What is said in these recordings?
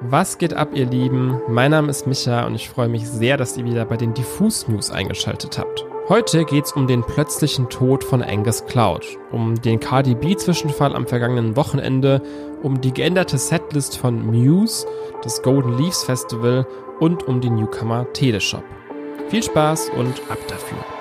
Was geht ab, ihr Lieben? Mein Name ist Micha und ich freue mich sehr, dass ihr wieder bei den Diffus News eingeschaltet habt. Heute geht's um den plötzlichen Tod von Angus Cloud, um den Cardi B-Zwischenfall am vergangenen Wochenende, um die geänderte Setlist von Muse, das Golden Leaves Festival und um den Newcomer Teleshop. Viel Spaß und ab dafür.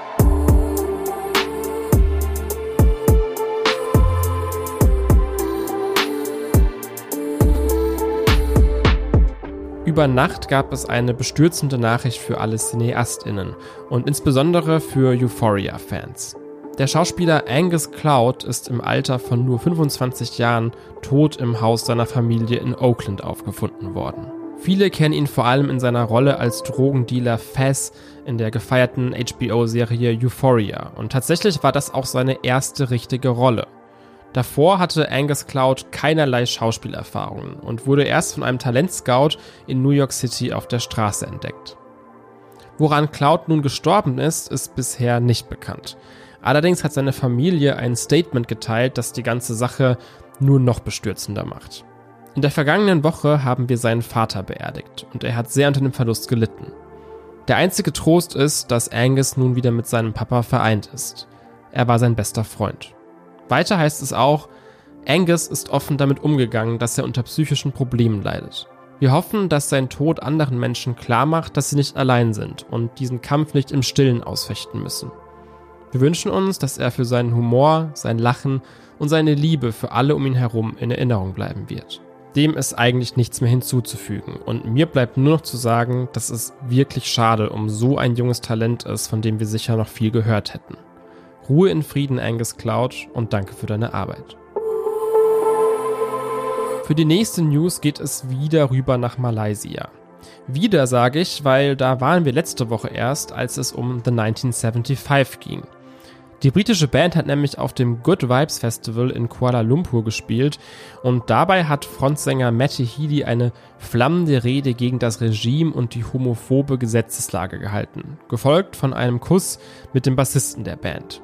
Über Nacht gab es eine bestürzende Nachricht für alle CineastInnen und insbesondere für Euphoria-Fans. Der Schauspieler Angus Cloud ist im Alter von nur 25 Jahren tot im Haus seiner Familie in Oakland aufgefunden worden. Viele kennen ihn vor allem in seiner Rolle als Drogendealer Faz in der gefeierten HBO-Serie Euphoria und tatsächlich war das auch seine erste richtige Rolle. Davor hatte Angus Cloud keinerlei Schauspielerfahrungen und wurde erst von einem Talentscout in New York City auf der Straße entdeckt. Woran Cloud nun gestorben ist, ist bisher nicht bekannt. Allerdings hat seine Familie ein Statement geteilt, das die ganze Sache nur noch bestürzender macht. In der vergangenen Woche haben wir seinen Vater beerdigt und er hat sehr unter dem Verlust gelitten. Der einzige Trost ist, dass Angus nun wieder mit seinem Papa vereint ist. Er war sein bester Freund. Weiter heißt es auch, Angus ist offen damit umgegangen, dass er unter psychischen Problemen leidet. Wir hoffen, dass sein Tod anderen Menschen klar macht, dass sie nicht allein sind und diesen Kampf nicht im Stillen ausfechten müssen. Wir wünschen uns, dass er für seinen Humor, sein Lachen und seine Liebe für alle um ihn herum in Erinnerung bleiben wird. Dem ist eigentlich nichts mehr hinzuzufügen und mir bleibt nur noch zu sagen, dass es wirklich schade um so ein junges Talent ist, von dem wir sicher noch viel gehört hätten. Ruhe in Frieden, Angus Cloud, und danke für deine Arbeit. Für die nächste News geht es wieder rüber nach Malaysia. Wieder sage ich, weil da waren wir letzte Woche erst, als es um The 1975 ging. Die britische Band hat nämlich auf dem Good Vibes Festival in Kuala Lumpur gespielt und dabei hat Frontsänger Matty Healy eine flammende Rede gegen das Regime und die homophobe Gesetzeslage gehalten, gefolgt von einem Kuss mit dem Bassisten der Band.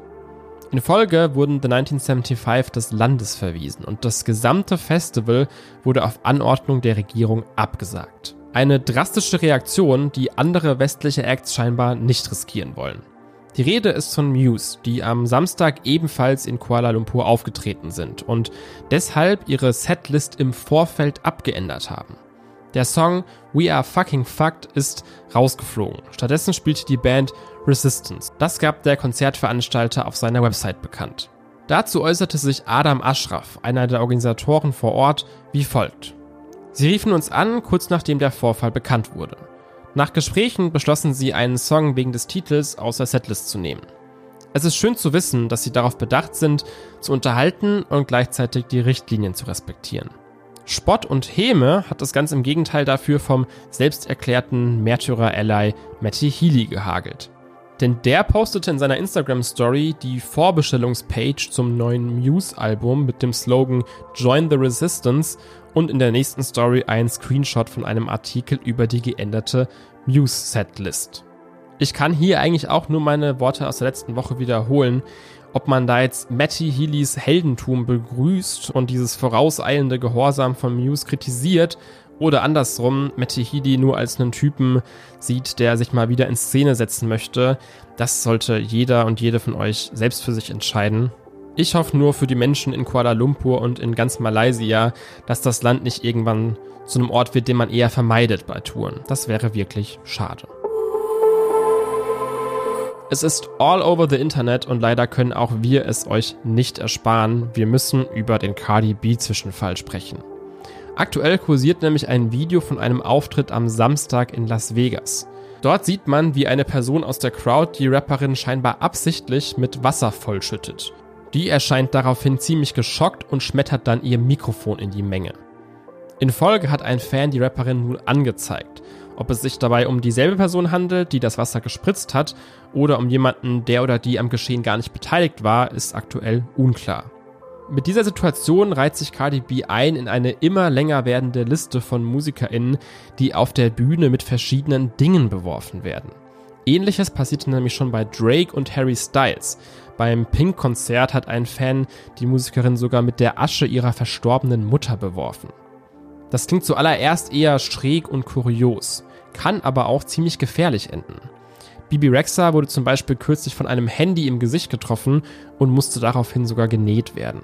In Folge wurden The 1975 des Landes verwiesen und das gesamte Festival wurde auf Anordnung der Regierung abgesagt. Eine drastische Reaktion, die andere westliche Acts scheinbar nicht riskieren wollen. Die Rede ist von Muse, die am Samstag ebenfalls in Kuala Lumpur aufgetreten sind und deshalb ihre Setlist im Vorfeld abgeändert haben. Der Song We Are Fucking Fucked ist rausgeflogen. Stattdessen spielte die Band Resistance. Das gab der Konzertveranstalter auf seiner Website bekannt. Dazu äußerte sich Adam Ashraf, einer der Organisatoren vor Ort, wie folgt. Sie riefen uns an, kurz nachdem der Vorfall bekannt wurde. Nach Gesprächen beschlossen sie, einen Song wegen des Titels aus der Setlist zu nehmen. Es ist schön zu wissen, dass sie darauf bedacht sind, zu unterhalten und gleichzeitig die Richtlinien zu respektieren. Spott und Häme hat das ganz im Gegenteil dafür vom selbsterklärten Märtyrer-Ally Matty Healy gehagelt. Denn der postete in seiner Instagram-Story die Vorbestellungspage zum neuen Muse-Album mit dem Slogan Join the Resistance und in der nächsten Story ein Screenshot von einem Artikel über die geänderte Muse-Setlist. Ich kann hier eigentlich auch nur meine Worte aus der letzten Woche wiederholen ob man da jetzt Matty Healys Heldentum begrüßt und dieses vorauseilende Gehorsam von Muse kritisiert oder andersrum Matty Healy nur als einen Typen sieht, der sich mal wieder in Szene setzen möchte, das sollte jeder und jede von euch selbst für sich entscheiden. Ich hoffe nur für die Menschen in Kuala Lumpur und in ganz Malaysia, dass das Land nicht irgendwann zu einem Ort wird, den man eher vermeidet bei Touren. Das wäre wirklich schade. Es ist all over the Internet und leider können auch wir es euch nicht ersparen. Wir müssen über den Cardi B-Zwischenfall sprechen. Aktuell kursiert nämlich ein Video von einem Auftritt am Samstag in Las Vegas. Dort sieht man, wie eine Person aus der Crowd die Rapperin scheinbar absichtlich mit Wasser vollschüttet. Die erscheint daraufhin ziemlich geschockt und schmettert dann ihr Mikrofon in die Menge. In Folge hat ein Fan die Rapperin nun angezeigt ob es sich dabei um dieselbe Person handelt, die das Wasser gespritzt hat, oder um jemanden, der oder die am Geschehen gar nicht beteiligt war, ist aktuell unklar. Mit dieser Situation reiht sich Cardi B ein in eine immer länger werdende Liste von MusikerInnen, die auf der Bühne mit verschiedenen Dingen beworfen werden. Ähnliches passierte nämlich schon bei Drake und Harry Styles. Beim Pink-Konzert hat ein Fan die Musikerin sogar mit der Asche ihrer verstorbenen Mutter beworfen. Das klingt zuallererst eher schräg und kurios, kann aber auch ziemlich gefährlich enden. Bibi Rexa wurde zum Beispiel kürzlich von einem Handy im Gesicht getroffen und musste daraufhin sogar genäht werden.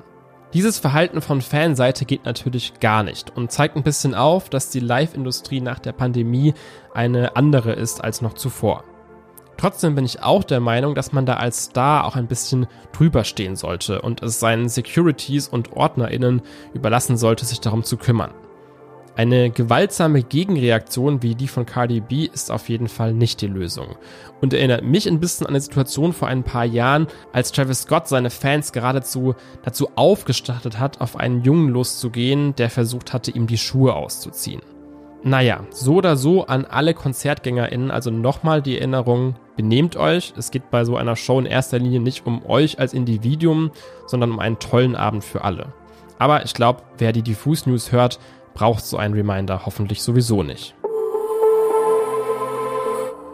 Dieses Verhalten von Fanseite geht natürlich gar nicht und zeigt ein bisschen auf, dass die Live-Industrie nach der Pandemie eine andere ist als noch zuvor. Trotzdem bin ich auch der Meinung, dass man da als Star auch ein bisschen drüber stehen sollte und es seinen Securities und OrdnerInnen überlassen sollte, sich darum zu kümmern. Eine gewaltsame Gegenreaktion wie die von Cardi B ist auf jeden Fall nicht die Lösung und erinnert mich ein bisschen an eine Situation vor ein paar Jahren, als Travis Scott seine Fans geradezu dazu aufgestattet hat, auf einen Jungen loszugehen, der versucht hatte, ihm die Schuhe auszuziehen. Naja, so oder so an alle KonzertgängerInnen, also nochmal die Erinnerung, benehmt euch. Es geht bei so einer Show in erster Linie nicht um euch als Individuum, sondern um einen tollen Abend für alle. Aber ich glaube, wer die Diffus News hört, braucht so einen Reminder hoffentlich sowieso nicht.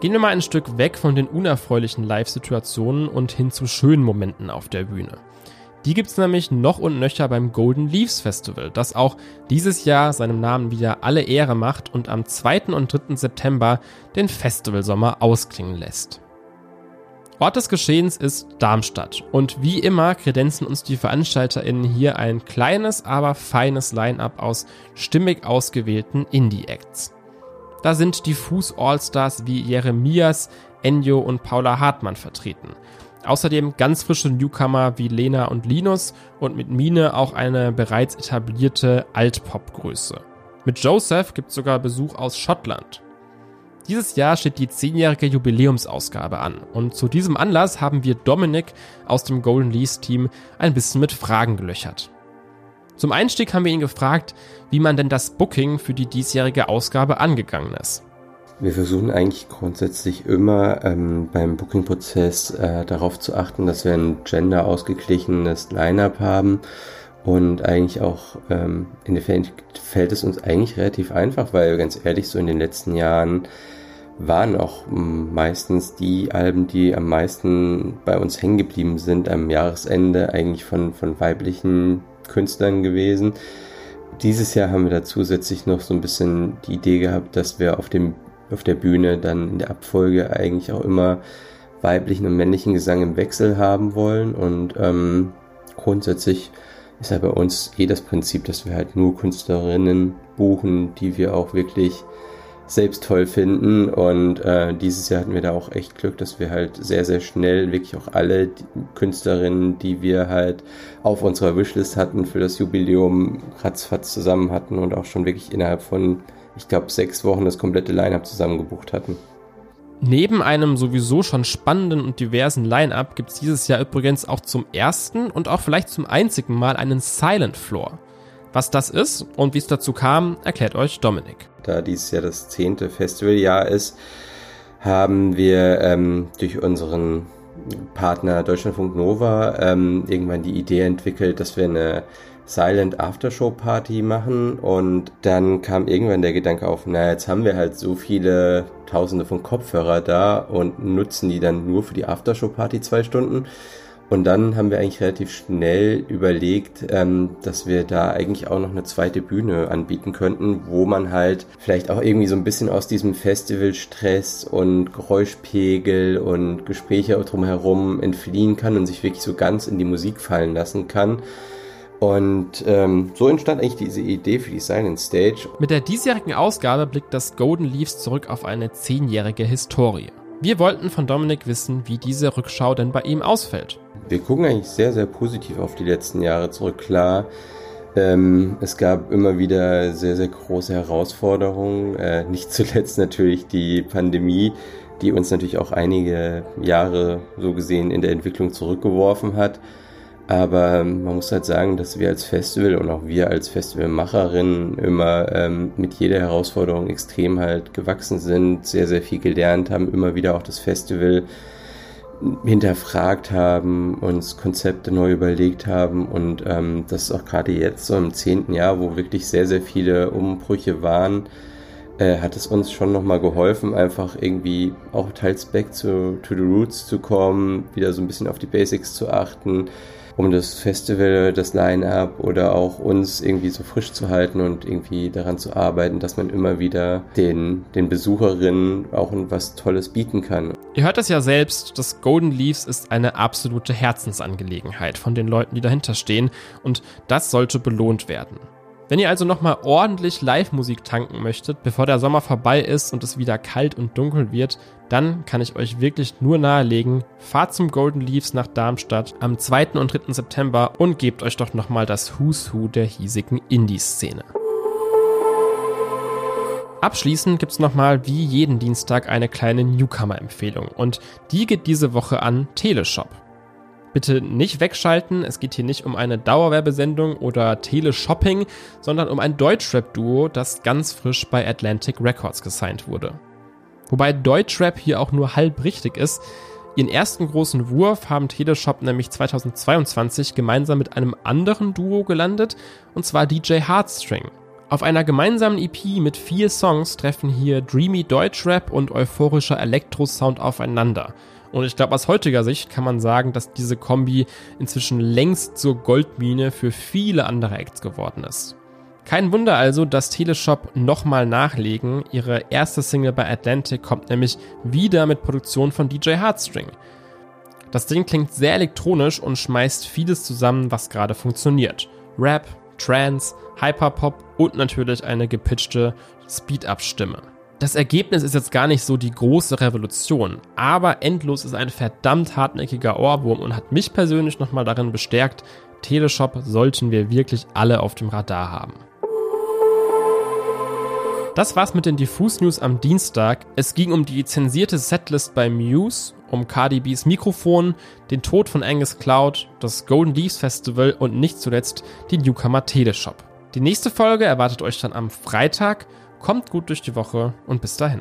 Gehen wir mal ein Stück weg von den unerfreulichen Live-Situationen und hin zu schönen Momenten auf der Bühne. Die gibt es nämlich noch und nöcher beim Golden Leaves Festival, das auch dieses Jahr seinem Namen wieder alle Ehre macht und am 2. und 3. September den Festivalsommer ausklingen lässt. Ort des Geschehens ist Darmstadt und wie immer kredenzen uns die VeranstalterInnen hier ein kleines, aber feines Line-up aus stimmig ausgewählten Indie-Acts. Da sind diffus All-Stars wie Jeremias, Enyo und Paula Hartmann vertreten – Außerdem ganz frische Newcomer wie Lena und Linus und mit Mine auch eine bereits etablierte Altpop-Größe. Mit Joseph gibt es sogar Besuch aus Schottland. Dieses Jahr steht die zehnjährige Jubiläumsausgabe an und zu diesem Anlass haben wir Dominik aus dem Golden Lease Team ein bisschen mit Fragen gelöchert. Zum Einstieg haben wir ihn gefragt, wie man denn das Booking für die diesjährige Ausgabe angegangen ist. Wir versuchen eigentlich grundsätzlich immer ähm, beim Booking-Prozess äh, darauf zu achten, dass wir ein gender ausgeglichenes Line-up haben und eigentlich auch ähm, in der Fällen fällt es uns eigentlich relativ einfach, weil ganz ehrlich so in den letzten Jahren waren auch meistens die Alben, die am meisten bei uns hängen geblieben sind am Jahresende eigentlich von, von weiblichen Künstlern gewesen. Dieses Jahr haben wir da zusätzlich noch so ein bisschen die Idee gehabt, dass wir auf dem auf der Bühne dann in der Abfolge eigentlich auch immer weiblichen und männlichen Gesang im Wechsel haben wollen. Und ähm, grundsätzlich ist ja bei uns eh das Prinzip, dass wir halt nur Künstlerinnen buchen, die wir auch wirklich selbst toll finden. Und äh, dieses Jahr hatten wir da auch echt Glück, dass wir halt sehr, sehr schnell wirklich auch alle Künstlerinnen, die wir halt auf unserer Wishlist hatten für das Jubiläum, ratzfatz zusammen hatten und auch schon wirklich innerhalb von ich glaube, sechs Wochen das komplette Line-Up zusammengebucht hatten. Neben einem sowieso schon spannenden und diversen Line-Up gibt es dieses Jahr übrigens auch zum ersten und auch vielleicht zum einzigen Mal einen Silent Floor. Was das ist und wie es dazu kam, erklärt euch Dominik. Da dieses Jahr das zehnte Festivaljahr ist, haben wir ähm, durch unseren Partner Deutschlandfunk Nova ähm, irgendwann die Idee entwickelt, dass wir eine Silent Aftershow Party machen und dann kam irgendwann der Gedanke auf, na jetzt haben wir halt so viele Tausende von Kopfhörer da und nutzen die dann nur für die Aftershow Party zwei Stunden. Und dann haben wir eigentlich relativ schnell überlegt, ähm, dass wir da eigentlich auch noch eine zweite Bühne anbieten könnten, wo man halt vielleicht auch irgendwie so ein bisschen aus diesem Festivalstress und Geräuschpegel und Gespräche drumherum entfliehen kann und sich wirklich so ganz in die Musik fallen lassen kann. Und ähm, so entstand eigentlich diese Idee für die Silent Stage. Mit der diesjährigen Ausgabe blickt das Golden Leaves zurück auf eine zehnjährige Historie. Wir wollten von Dominik wissen, wie diese Rückschau denn bei ihm ausfällt. Wir gucken eigentlich sehr, sehr positiv auf die letzten Jahre zurück. Klar, ähm, es gab immer wieder sehr, sehr große Herausforderungen. Äh, nicht zuletzt natürlich die Pandemie, die uns natürlich auch einige Jahre so gesehen in der Entwicklung zurückgeworfen hat. Aber man muss halt sagen, dass wir als Festival und auch wir als Festivalmacherinnen immer ähm, mit jeder Herausforderung extrem halt gewachsen sind, sehr, sehr viel gelernt haben, immer wieder auch das Festival hinterfragt haben, uns Konzepte neu überlegt haben und ähm, das ist auch gerade jetzt so im zehnten Jahr, wo wirklich sehr, sehr viele Umbrüche waren, äh, hat es uns schon nochmal geholfen, einfach irgendwie auch teils back to, to the roots zu kommen, wieder so ein bisschen auf die Basics zu achten, um das Festival, das Line-up oder auch uns irgendwie so frisch zu halten und irgendwie daran zu arbeiten, dass man immer wieder den, den Besucherinnen auch was Tolles bieten kann. Ihr hört es ja selbst, das Golden Leaves ist eine absolute Herzensangelegenheit von den Leuten, die dahinter stehen und das sollte belohnt werden. Wenn ihr also nochmal ordentlich Live-Musik tanken möchtet, bevor der Sommer vorbei ist und es wieder kalt und dunkel wird, dann kann ich euch wirklich nur nahelegen, fahrt zum Golden Leaves nach Darmstadt am 2. und 3. September und gebt euch doch nochmal das Who's Who der hiesigen Indie-Szene. Abschließend gibt's nochmal wie jeden Dienstag eine kleine Newcomer-Empfehlung und die geht diese Woche an Teleshop. Bitte nicht wegschalten, es geht hier nicht um eine Dauerwerbesendung oder Teleshopping, sondern um ein Deutschrap-Duo, das ganz frisch bei Atlantic Records gesigned wurde. Wobei Deutschrap hier auch nur halb richtig ist. Ihren ersten großen Wurf haben Teleshop nämlich 2022 gemeinsam mit einem anderen Duo gelandet, und zwar DJ Heartstring. Auf einer gemeinsamen EP mit vier Songs treffen hier dreamy Deutschrap und euphorischer Elektrosound aufeinander – und ich glaube, aus heutiger Sicht kann man sagen, dass diese Kombi inzwischen längst zur Goldmine für viele andere Acts geworden ist. Kein Wunder also, dass Teleshop nochmal nachlegen. Ihre erste Single bei Atlantic kommt nämlich wieder mit Produktion von DJ Heartstring. Das Ding klingt sehr elektronisch und schmeißt vieles zusammen, was gerade funktioniert. Rap, Trance, Hyperpop und natürlich eine gepitchte Speed-Up-Stimme. Das Ergebnis ist jetzt gar nicht so die große Revolution, aber Endlos ist ein verdammt hartnäckiger Ohrwurm und hat mich persönlich nochmal darin bestärkt, Teleshop sollten wir wirklich alle auf dem Radar haben. Das war's mit den Diffus News am Dienstag. Es ging um die zensierte Setlist bei Muse, um Cardi B's Mikrofon, den Tod von Angus Cloud, das Golden Leaves Festival und nicht zuletzt die Newcomer Teleshop. Die nächste Folge erwartet euch dann am Freitag Kommt gut durch die Woche und bis dahin.